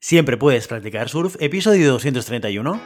Siempre puedes practicar surf, episodio 231.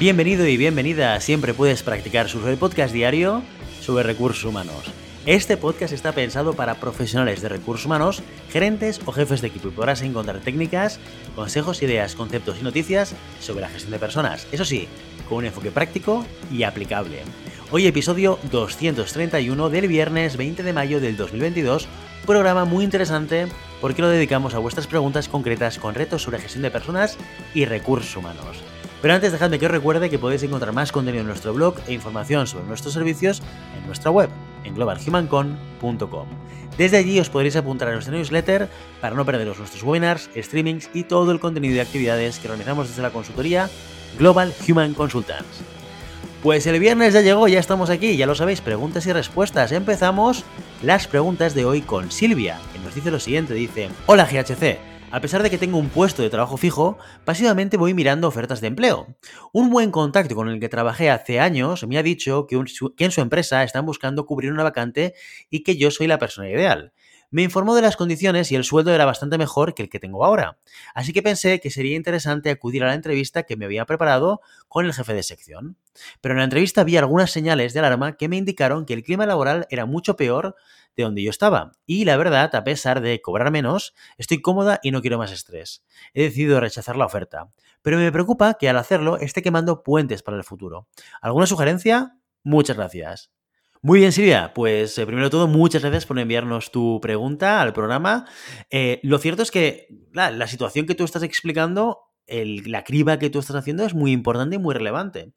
Bienvenido y bienvenida a Siempre puedes practicar surf, el podcast diario sobre recursos humanos. Este podcast está pensado para profesionales de recursos humanos, gerentes o jefes de equipo y podrás encontrar técnicas, consejos, ideas, conceptos y noticias sobre la gestión de personas. Eso sí, con un enfoque práctico y aplicable. Hoy episodio 231 del viernes 20 de mayo del 2022, programa muy interesante porque lo dedicamos a vuestras preguntas concretas con retos sobre gestión de personas y recursos humanos. Pero antes dejadme que os recuerde que podéis encontrar más contenido en nuestro blog e información sobre nuestros servicios en nuestra web, en globalhumancon.com. Desde allí os podréis apuntar a nuestra newsletter para no perderos nuestros webinars, streamings y todo el contenido de actividades que organizamos desde la consultoría Global Human Consultants. Pues el viernes ya llegó, ya estamos aquí, ya lo sabéis, preguntas y respuestas. Empezamos las preguntas de hoy con Silvia, que nos dice lo siguiente, dice, Hola GHC, a pesar de que tengo un puesto de trabajo fijo, pasivamente voy mirando ofertas de empleo. Un buen contacto con el que trabajé hace años me ha dicho que, en su empresa están buscando cubrir una vacante y que yo soy la persona ideal. Me informó de las condiciones y el sueldo era bastante mejor que el que tengo ahora. Así que pensé que sería interesante acudir a la entrevista que me había preparado con el jefe de sección. Pero en la entrevista vi algunas señales de alarma que me indicaron que el clima laboral era mucho peor de donde yo estaba. Y la verdad, a pesar de cobrar menos, estoy cómoda y no quiero más estrés. He decidido rechazar la oferta. Pero me preocupa que al hacerlo esté quemando puentes para el futuro. ¿Alguna sugerencia? Muchas gracias. Muy bien, Silvia. Pues eh, primero de todo, muchas gracias por enviarnos tu pregunta al programa. Eh, lo cierto es que la, situación que tú estás explicando, la criba que tú estás haciendo es muy importante y muy relevante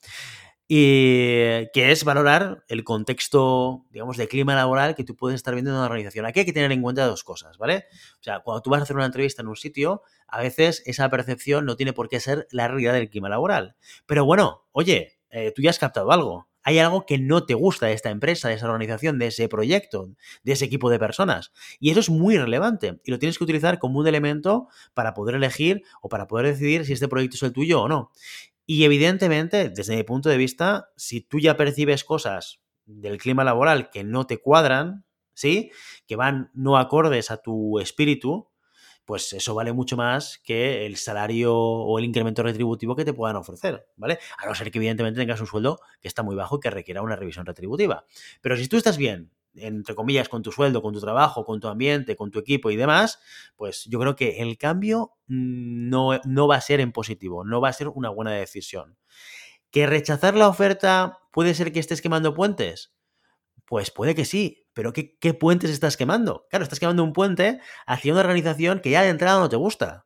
y que es valorar el contexto, digamos, de clima laboral que tú puedes estar viendo en una organización. Aquí hay que tener en cuenta dos cosas, ¿vale? O sea, cuando tú vas a hacer una entrevista en un sitio, a veces esa percepción no tiene por qué ser la realidad del clima laboral. Pero bueno, oye, eh, tú ya has captado algo. Hay algo que no te gusta de esta empresa, de esa organización, de ese proyecto, de ese equipo de personas. Y eso es muy relevante y lo tienes que utilizar como un elemento para poder elegir o para poder decidir si este proyecto es el tuyo o no. Y evidentemente, desde mi punto de vista, si tú ya percibes cosas del clima laboral que no te cuadran, ¿sí? Que van no acordes a tu espíritu, pues eso vale mucho más que el salario o el incremento retributivo que te puedan ofrecer, ¿vale? A no ser que evidentemente tengas un sueldo que está muy bajo y que requiera una revisión retributiva. Pero si tú estás bien, entre comillas, con tu sueldo, con tu trabajo, con tu ambiente, con tu equipo y demás, pues yo creo que el cambio mm, no, no va a ser en positivo, no va a ser una buena decisión. ¿Que rechazar la oferta puede ser que estés quemando puentes? Pues puede que sí, pero ¿qué, ¿qué, puentes estás quemando? Claro, estás quemando un puente hacia una organización que ya de entrada no te gusta.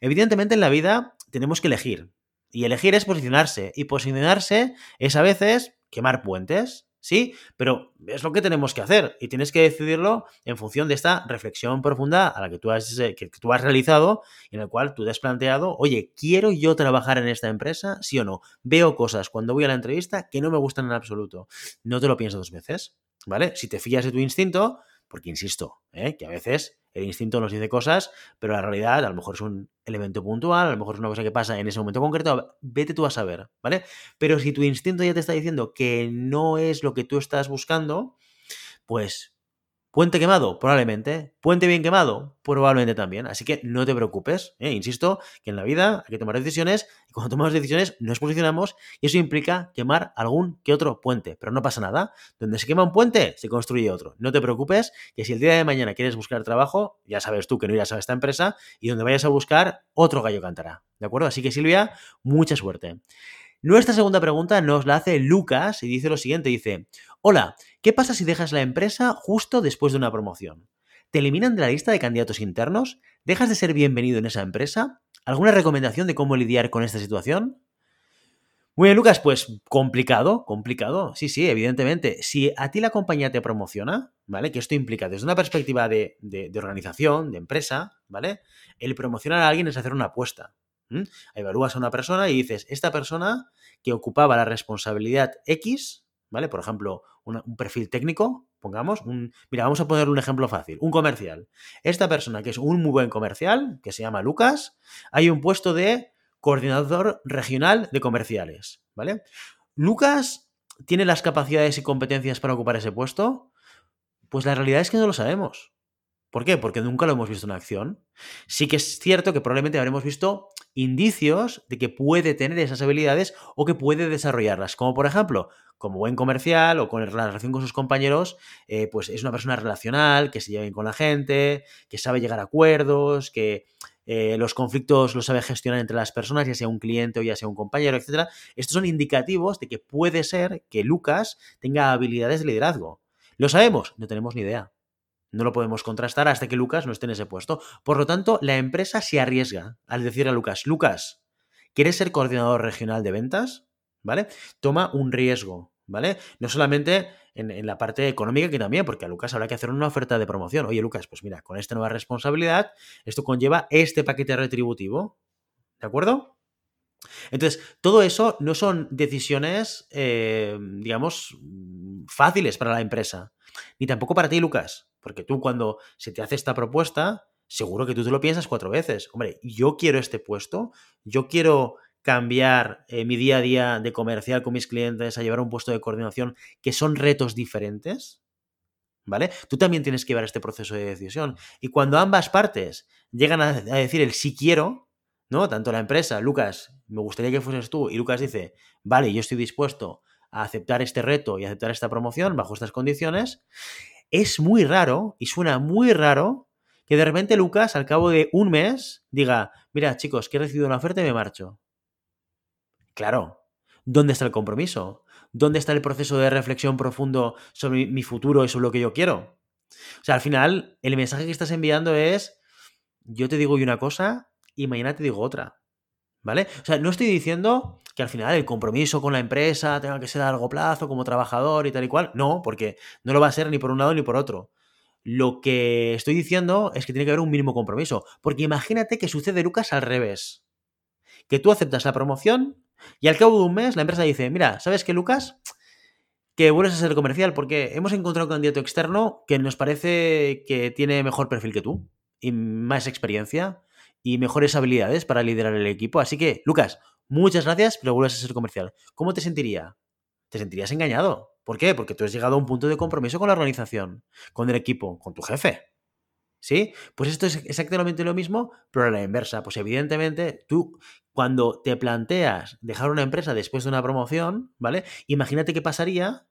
Evidentemente en la vida tenemos que elegir. Y elegir es posicionarse. Y posicionarse es a veces quemar puentes. Sí, pero es lo que tenemos que hacer y tienes que decidirlo en función de esta reflexión profunda a la que tú has, eh, que tú has realizado y en el cual tú te has planteado, oye, ¿quiero yo trabajar en esta empresa? ¿Sí o no? Veo cosas cuando voy a la entrevista que no me gustan en absoluto. No te lo pienso dos veces, ¿vale? Si te fías de tu instinto, porque insisto, ¿eh? que a veces el instinto nos dice cosas, pero la realidad a lo mejor es un elemento puntual, a lo mejor es una cosa que pasa en ese momento concreto, vete tú a saber, ¿vale? Pero si tu instinto ya te está diciendo que no es lo que tú estás buscando, pues Puente quemado, probablemente. Puente bien quemado, probablemente también. Así que no te preocupes. ¿eh? Insisto que en la vida hay que tomar decisiones y cuando tomamos decisiones nos posicionamos y eso implica quemar algún que otro puente. Pero no pasa nada. Donde se quema un puente, se construye otro. No te preocupes que si el día de mañana quieres buscar trabajo, ya sabes tú que no irás a esta empresa y donde vayas a buscar, otro gallo cantará. ¿De acuerdo? Así que Silvia, mucha suerte. Nuestra segunda pregunta nos la hace Lucas y dice lo siguiente, dice, hola, ¿qué pasa si dejas la empresa justo después de una promoción? ¿Te eliminan de la lista de candidatos internos? ¿Dejas de ser bienvenido en esa empresa? ¿Alguna recomendación de cómo lidiar con esta situación? Muy bien, Lucas, pues complicado, complicado. Sí, sí, evidentemente. Si a ti la compañía te promociona, ¿vale? Que esto implica desde una perspectiva de, organización, de empresa, ¿vale? El promocionar a alguien es hacer una apuesta. Evalúas a una persona y dices, esta persona que ocupaba la responsabilidad X, ¿vale? Por ejemplo, un perfil técnico, pongamos, un, mira, vamos a poner un ejemplo fácil, un comercial. Esta persona que es un muy buen comercial, que se llama Lucas, hay un puesto de coordinador regional de comerciales, ¿vale? Lucas tiene las capacidades y competencias para ocupar ese puesto? Pues la realidad es que no lo sabemos. ¿Por qué? Porque nunca lo hemos visto en acción. Sí que es cierto que probablemente habremos visto indicios de que puede tener esas habilidades o que puede desarrollarlas. Como por ejemplo, como buen comercial o con la relación con sus compañeros, eh, pues es una persona relacional, que se lleva bien con la gente, que sabe llegar a acuerdos, que eh, los conflictos los sabe gestionar entre las personas, ya sea un cliente o ya sea un compañero, etc. Estos son indicativos de que puede ser que Lucas tenga habilidades de liderazgo. ¿Lo sabemos? No tenemos ni idea. No lo podemos contrastar hasta que Lucas no esté en ese puesto. Por lo tanto, la empresa se arriesga al decir a Lucas, Lucas, ¿quieres ser coordinador regional de ventas? ¿Vale? Toma un riesgo, ¿vale? No solamente en, la parte económica que también, porque a Lucas habrá que hacer una oferta de promoción. Oye, Lucas, pues mira, con esta nueva responsabilidad, esto conlleva este paquete retributivo. ¿De acuerdo? Entonces, todo eso no son decisiones, eh, digamos, fáciles para la empresa. Ni tampoco para ti, Lucas. Porque tú cuando se te hace esta propuesta, seguro que tú te lo piensas cuatro veces. Hombre, yo quiero este puesto, yo quiero cambiar eh, mi día a día de comercial con mis clientes a llevar un puesto de coordinación que son retos diferentes. ¿Vale? Tú también tienes que llevar este proceso de decisión. Y cuando ambas partes llegan a, a decir el sí quiero, ¿no? Tanto la empresa, Lucas, me gustaría que fueses tú, y Lucas dice, vale, yo estoy dispuesto a aceptar este reto y aceptar esta promoción bajo estas condiciones, es muy raro y suena muy raro que de repente Lucas al cabo de un mes diga, mira chicos, que he recibido una oferta y me marcho. Claro, ¿dónde está el compromiso? ¿Dónde está el proceso de reflexión profundo sobre mi futuro y sobre lo que yo quiero? O sea, al final, el mensaje que estás enviando es, yo te digo una cosa y mañana te digo otra. ¿Vale? O sea, no estoy diciendo que al final el compromiso con la empresa tenga que ser a largo plazo como trabajador y tal y cual. No, porque no lo va a ser ni por un lado ni por otro. Lo que estoy diciendo es que tiene que haber un mínimo compromiso. Porque imagínate que sucede, Lucas, al revés. Que tú aceptas la promoción y al cabo de un mes la empresa dice, mira, ¿sabes qué, Lucas? Que vuelves a ser comercial porque hemos encontrado un candidato externo que nos parece que tiene mejor perfil que tú y más experiencia y mejores habilidades para liderar el equipo. Así que, Lucas, muchas gracias, pero vuelves a ser comercial. ¿Cómo te sentiría? Te sentirías engañado. ¿Por qué? Porque tú has llegado a un punto de compromiso con la organización, con el equipo, con tu jefe. ¿Sí? Pues esto es exactamente lo mismo, pero a la inversa. Pues evidentemente, tú, cuando te planteas dejar una empresa después de una promoción, ¿vale? Imagínate qué pasaría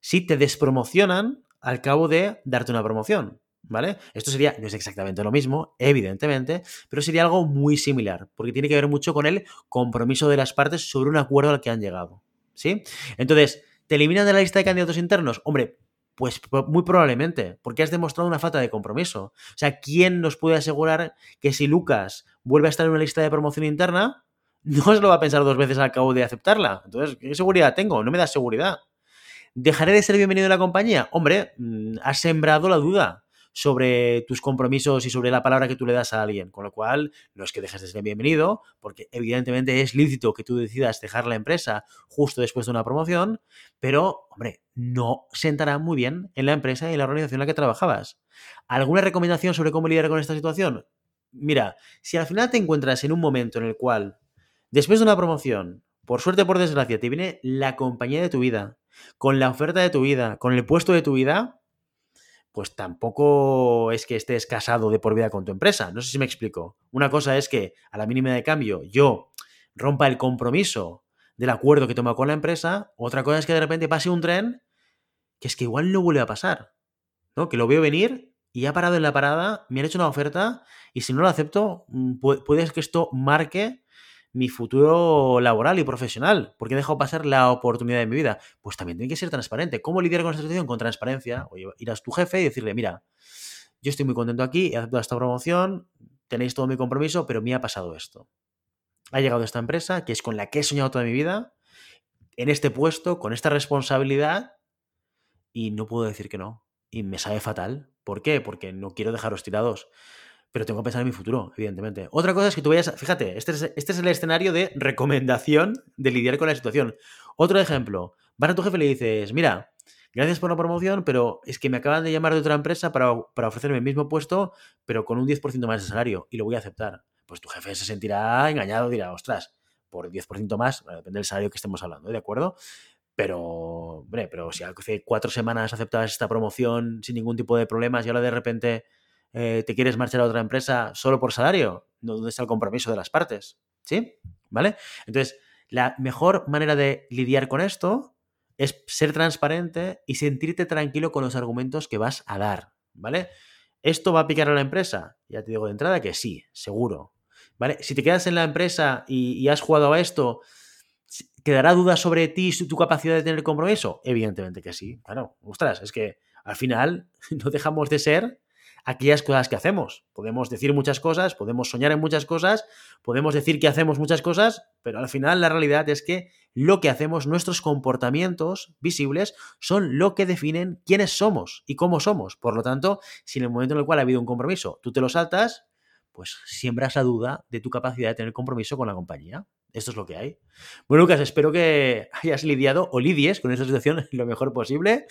si te despromocionan al cabo de darte una promoción. ¿Vale? Esto sería, no es exactamente lo mismo, evidentemente, pero sería algo muy similar, porque tiene que ver mucho con el compromiso de las partes sobre un acuerdo al que han llegado. ¿Sí? Entonces, ¿te eliminan de la lista de candidatos internos? Hombre, pues muy probablemente, porque has demostrado una falta de compromiso. O sea, ¿quién nos puede asegurar que si Lucas vuelve a estar en una lista de promoción interna, no se lo va a pensar dos veces al cabo de aceptarla? Entonces, ¿qué seguridad tengo? No me da seguridad. ¿Dejaré de ser bienvenido en la compañía? Hombre, mm, has sembrado la duda sobre tus compromisos y sobre la palabra que tú le das a alguien. Con lo cual, no es que dejes de ser bienvenido, porque evidentemente es lícito que tú decidas dejar la empresa justo después de una promoción, pero, hombre, no sentará muy bien en la empresa y en la organización en la que trabajabas. ¿Alguna recomendación sobre cómo lidiar con esta situación? Mira, si al final te encuentras en un momento en el cual, después de una promoción, por suerte o por desgracia, te viene la compañía de tu vida, con la oferta de tu vida, con el puesto de tu vida, pues tampoco es que estés casado de por vida con tu empresa. No sé si me explico. Una cosa es que a la mínima de cambio yo rompa el compromiso del acuerdo que toma con la empresa. Otra cosa es que de repente pase un tren que es que igual no vuelve a pasar. ¿no? Que lo veo venir y ha parado en la parada, me han hecho una oferta y si no lo acepto, mm, puede que esto marque mi futuro laboral y profesional, porque he dejado pasar la oportunidad de mi vida. Pues también tiene que ser transparente. ¿Cómo lidiar con esta situación? Con transparencia. O ir tu jefe y decirle, mira, yo estoy muy contento aquí, he aceptado esta promoción, tenéis todo mi compromiso, pero me ha pasado esto. Ha llegado esta empresa, que es con la que he soñado toda mi vida, en este puesto, con esta responsabilidad, y no puedo decir que no. Y me sabe fatal. ¿Por qué? Porque no quiero dejaros tirados pero tengo que pensar en mi futuro, evidentemente. Otra cosa es que tú vayas, fíjate, este es, este es el escenario de recomendación de lidiar con la situación. Otro ejemplo, vas a tu jefe y le dices, mira, gracias por la promoción, pero es que me acaban de llamar de otra empresa para, ofrecerme el mismo puesto, pero con un 10% más de salario, y lo voy a aceptar. Pues tu jefe se sentirá engañado, dirá, ostras, por 10% más, depende del salario que estemos hablando, ¿de acuerdo? Pero, hombre, pero si hace cuatro semanas aceptabas esta promoción sin ningún tipo de problemas y ahora de repente eh, te quieres marchar a otra empresa solo por salario, ¿dónde está el compromiso de las partes? ¿Sí? ¿Vale? Entonces, la mejor manera de lidiar con esto es ser transparente y sentirte tranquilo con los argumentos que vas a dar, ¿vale? ¿Esto va a picar a la empresa? Ya te digo de entrada que sí, seguro. ¿Vale? Si te quedas en la empresa y, has jugado a esto, ¿quedará duda sobre ti y tu capacidad de tener compromiso? Evidentemente que sí. Claro, ostras, es que al final no dejamos de ser aquellas cosas que hacemos. Podemos decir muchas cosas, podemos soñar en muchas cosas, podemos decir que hacemos muchas cosas, pero al final la realidad es que lo que hacemos, nuestros comportamientos visibles, son lo que definen quiénes somos y cómo somos. Por lo tanto, si en el momento en el cual ha habido un compromiso tú te lo saltas, pues siembras la duda de tu capacidad de tener compromiso con la compañía. Esto es lo que hay. Bueno, Lucas, espero que hayas lidiado o lidies con esta situación lo mejor posible.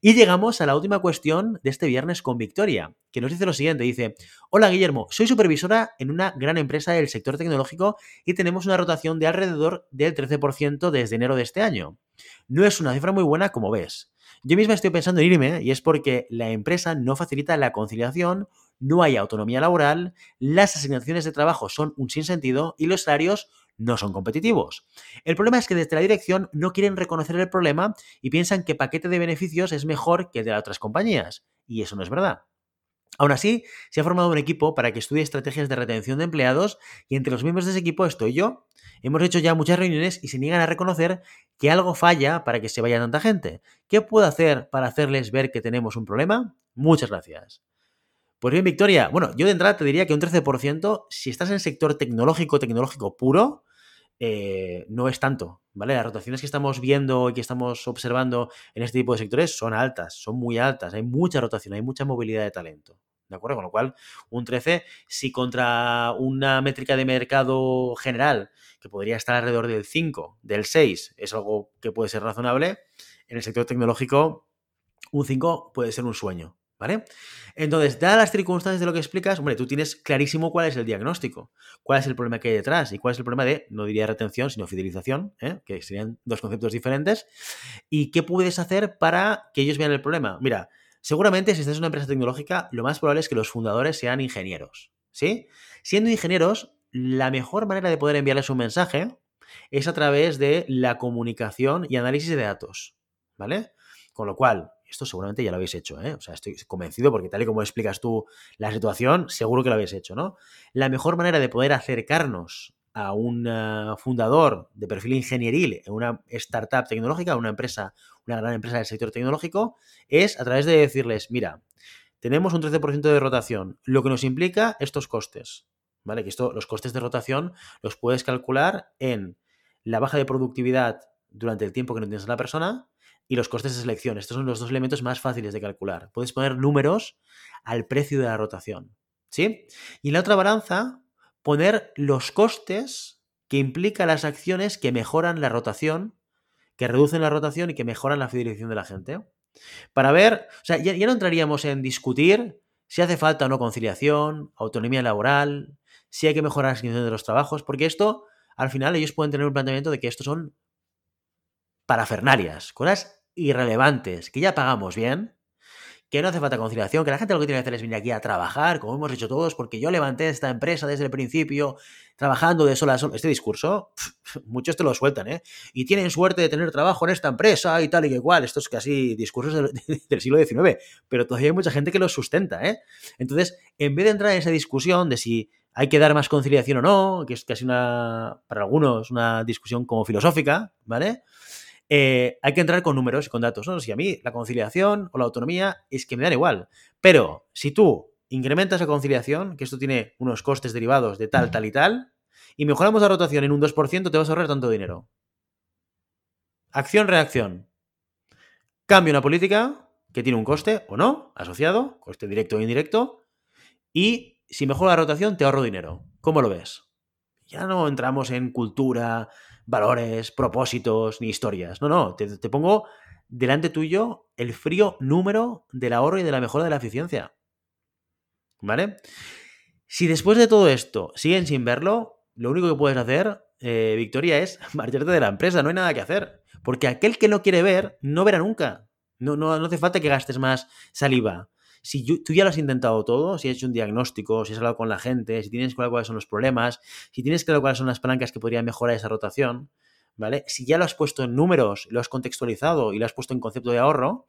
Y llegamos a la última cuestión de este viernes con Victoria, que nos dice lo siguiente. Dice, hola Guillermo, soy supervisora en una gran empresa del sector tecnológico y tenemos una rotación de alrededor del 13% desde enero de este año. No es una cifra muy buena como ves. Yo misma estoy pensando en irme y es porque la empresa no facilita la conciliación no hay autonomía laboral, las asignaciones de trabajo son un sinsentido y los salarios no son competitivos. El problema es que desde la dirección no quieren reconocer el problema y piensan que paquete de beneficios es mejor que el de las otras compañías. Y eso no es verdad. Aún así, se ha formado un equipo para que estudie estrategias de retención de empleados y entre los miembros de ese equipo estoy yo. Hemos hecho ya muchas reuniones y se niegan a reconocer que algo falla para que se vaya tanta gente. ¿Qué puedo hacer para hacerles ver que tenemos un problema? Muchas gracias. Pues bien, Victoria, bueno, yo de entrada te diría que un 13%, si estás en el sector tecnológico, tecnológico puro, eh, no es tanto, ¿vale? Las rotaciones que estamos viendo y que estamos observando en este tipo de sectores son altas, son muy altas, hay mucha rotación, hay mucha movilidad de talento, ¿de acuerdo? Con lo cual, un 13, si contra una métrica de mercado general, que podría estar alrededor del 5, del 6, es algo que puede ser razonable, en el sector tecnológico, un 5 puede ser un sueño, ¿Vale? Entonces, dadas las circunstancias de lo que explicas, hombre, tú tienes clarísimo cuál es el diagnóstico, cuál es el problema que hay detrás y cuál es el problema de, no diría retención, sino fidelización, ¿eh? que serían dos conceptos diferentes, y qué puedes hacer para que ellos vean el problema. Mira, seguramente si estás en una empresa tecnológica, lo más probable es que los fundadores sean ingenieros, ¿sí? Siendo ingenieros, la mejor manera de poder enviarles un mensaje es a través de la comunicación y análisis de datos, ¿vale? Con lo cual, esto seguramente ya lo habéis hecho, ¿eh? O sea, estoy convencido porque tal y como explicas tú la situación, seguro que lo habéis hecho, ¿no? La mejor manera de poder acercarnos a un eh, fundador de perfil ingenieril en una startup tecnológica, una empresa, una gran empresa del sector tecnológico, es a través de decirles, mira, tenemos un 13% de rotación, lo que nos implica estos costes, ¿vale? Que esto, los costes de rotación los puedes calcular en la baja de productividad durante el tiempo que no tienes a la persona, y los costes de selección. Estos son los dos elementos más fáciles de calcular. Puedes poner números al precio de la rotación. ¿Sí? Y en la otra balanza, poner los costes que implican las acciones que mejoran la rotación, que reducen la rotación y que mejoran la fidelización de la gente. Para ver, o sea, ya, no entraríamos en discutir si hace falta o no conciliación, autonomía laboral, si hay que mejorar la asignación de los trabajos, porque esto, al final, ellos pueden tener un planteamiento de que estos son parafernarias, cosas irrelevantes, que ya pagamos bien, que no hace falta conciliación, que la gente lo que tiene que hacer es venir aquí a trabajar, como hemos hecho todos, porque yo levanté esta empresa desde el principio, trabajando de sol a sol. Este discurso, muchos te lo sueltan, ¿eh? Y tienen suerte de tener trabajo en esta empresa y tal y que cual. Estos casi discursos del, del siglo XIX, pero todavía hay mucha gente que los sustenta, ¿eh? Entonces, en vez de entrar en esa discusión de si hay que dar más conciliación o no, que es casi una, para algunos, una discusión como filosófica, ¿vale? Eh, hay que entrar con números y con datos. ¿no? Si a mí la conciliación o la autonomía es que me dan igual. Pero si tú incrementas la conciliación, que esto tiene unos costes derivados de tal, tal y tal, y mejoramos la rotación en un 2%, te vas a ahorrar tanto dinero. Acción-reacción. Cambio una política que tiene un coste o no, asociado, coste directo o indirecto, y si mejora la rotación, te ahorro dinero. ¿Cómo lo ves? Ya no entramos en cultura, valores, propósitos ni historias. No, no, te, pongo delante tuyo el frío número del ahorro y de la mejora de la eficiencia. ¿Vale? Si después de todo esto siguen sin verlo, lo único que puedes hacer, eh, Victoria, es marcharte de la empresa, no hay nada que hacer. Porque aquel que no quiere ver, no verá nunca. No, no, no hace falta que gastes más saliva. Si tú ya lo has intentado todo, si has hecho un diagnóstico, si has hablado con la gente, si tienes claro cuáles son los problemas, si tienes claro cuáles son las palancas que podrían mejorar esa rotación, ¿vale? Si ya lo has puesto en números, lo has contextualizado y lo has puesto en concepto de ahorro,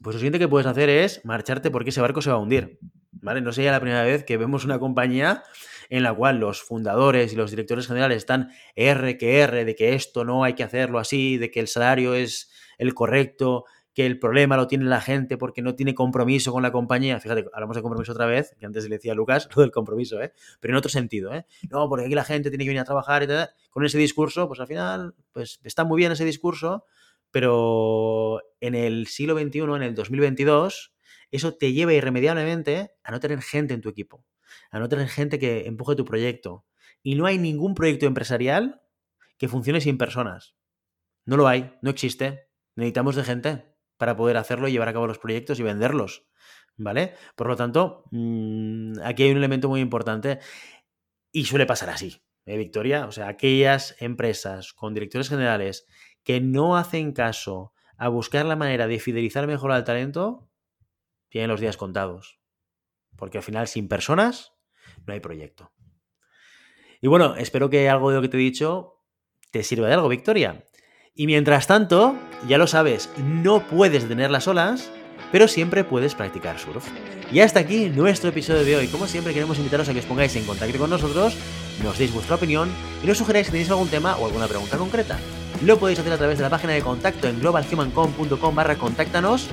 pues lo siguiente que puedes hacer es marcharte porque ese barco se va a hundir. ¿Vale? No sería la primera vez que vemos una compañía en la cual los fundadores y los directores generales están R que R de que esto no hay que hacerlo así, de que el salario es el correcto, que el problema lo tiene la gente porque no tiene compromiso con la compañía. Fíjate, hablamos de compromiso otra vez, que antes le decía a Lucas lo del compromiso, ¿eh? pero en otro sentido. ¿eh? No, porque aquí la gente tiene que venir a trabajar y tal. Con ese discurso, pues al final, pues está muy bien ese discurso, pero en el siglo XXI, en el 2022, eso te lleva irremediablemente a no tener gente en tu equipo, a no tener gente que empuje tu proyecto. Y no hay ningún proyecto empresarial que funcione sin personas. No lo hay, no existe. Necesitamos de gente para poder hacerlo y llevar a cabo los proyectos y venderlos. ¿Vale? Por lo tanto, mm, aquí hay un elemento muy importante y suele pasar así, ¿eh, Victoria? O sea, aquellas empresas con directores generales que no hacen caso a buscar la manera de fidelizar mejor al talento, tienen los días contados. Porque al final, sin personas, no hay proyecto. Y bueno, espero que algo de lo que te he dicho te sirva de algo, Victoria. Y mientras tanto, ya lo sabes, no puedes detener las olas, pero siempre puedes practicar surf. Y hasta aquí nuestro episodio de hoy. Como siempre, queremos invitaros a que os pongáis en contacto con nosotros, nos deis vuestra opinión y nos sugeráis si tenéis algún tema o alguna pregunta concreta. Lo podéis hacer a través de la página de contacto en globalhumancom.com barra contáctanos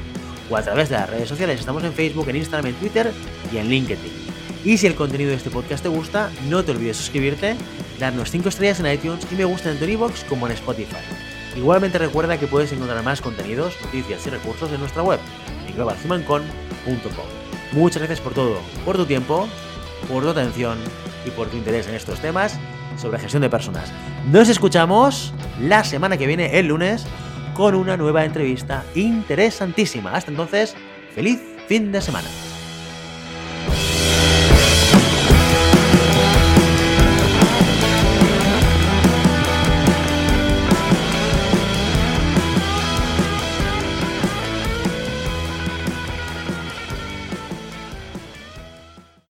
o a través de las redes sociales. Estamos en Facebook, en Instagram, en Twitter y en LinkedIn. Y si el contenido de este podcast te gusta, no te olvides suscribirte, darnos 5 estrellas en iTunes y me gusta en tu como en Spotify. Igualmente recuerda que puedes encontrar más contenidos, noticias y recursos en nuestra web, globalhumancon.com. Muchas gracias por todo, por tu tiempo, por tu atención y por tu interés en estos temas sobre gestión de personas. Nos escuchamos la semana que viene, el lunes, con una nueva entrevista interesantísima. Hasta entonces, feliz fin de semana.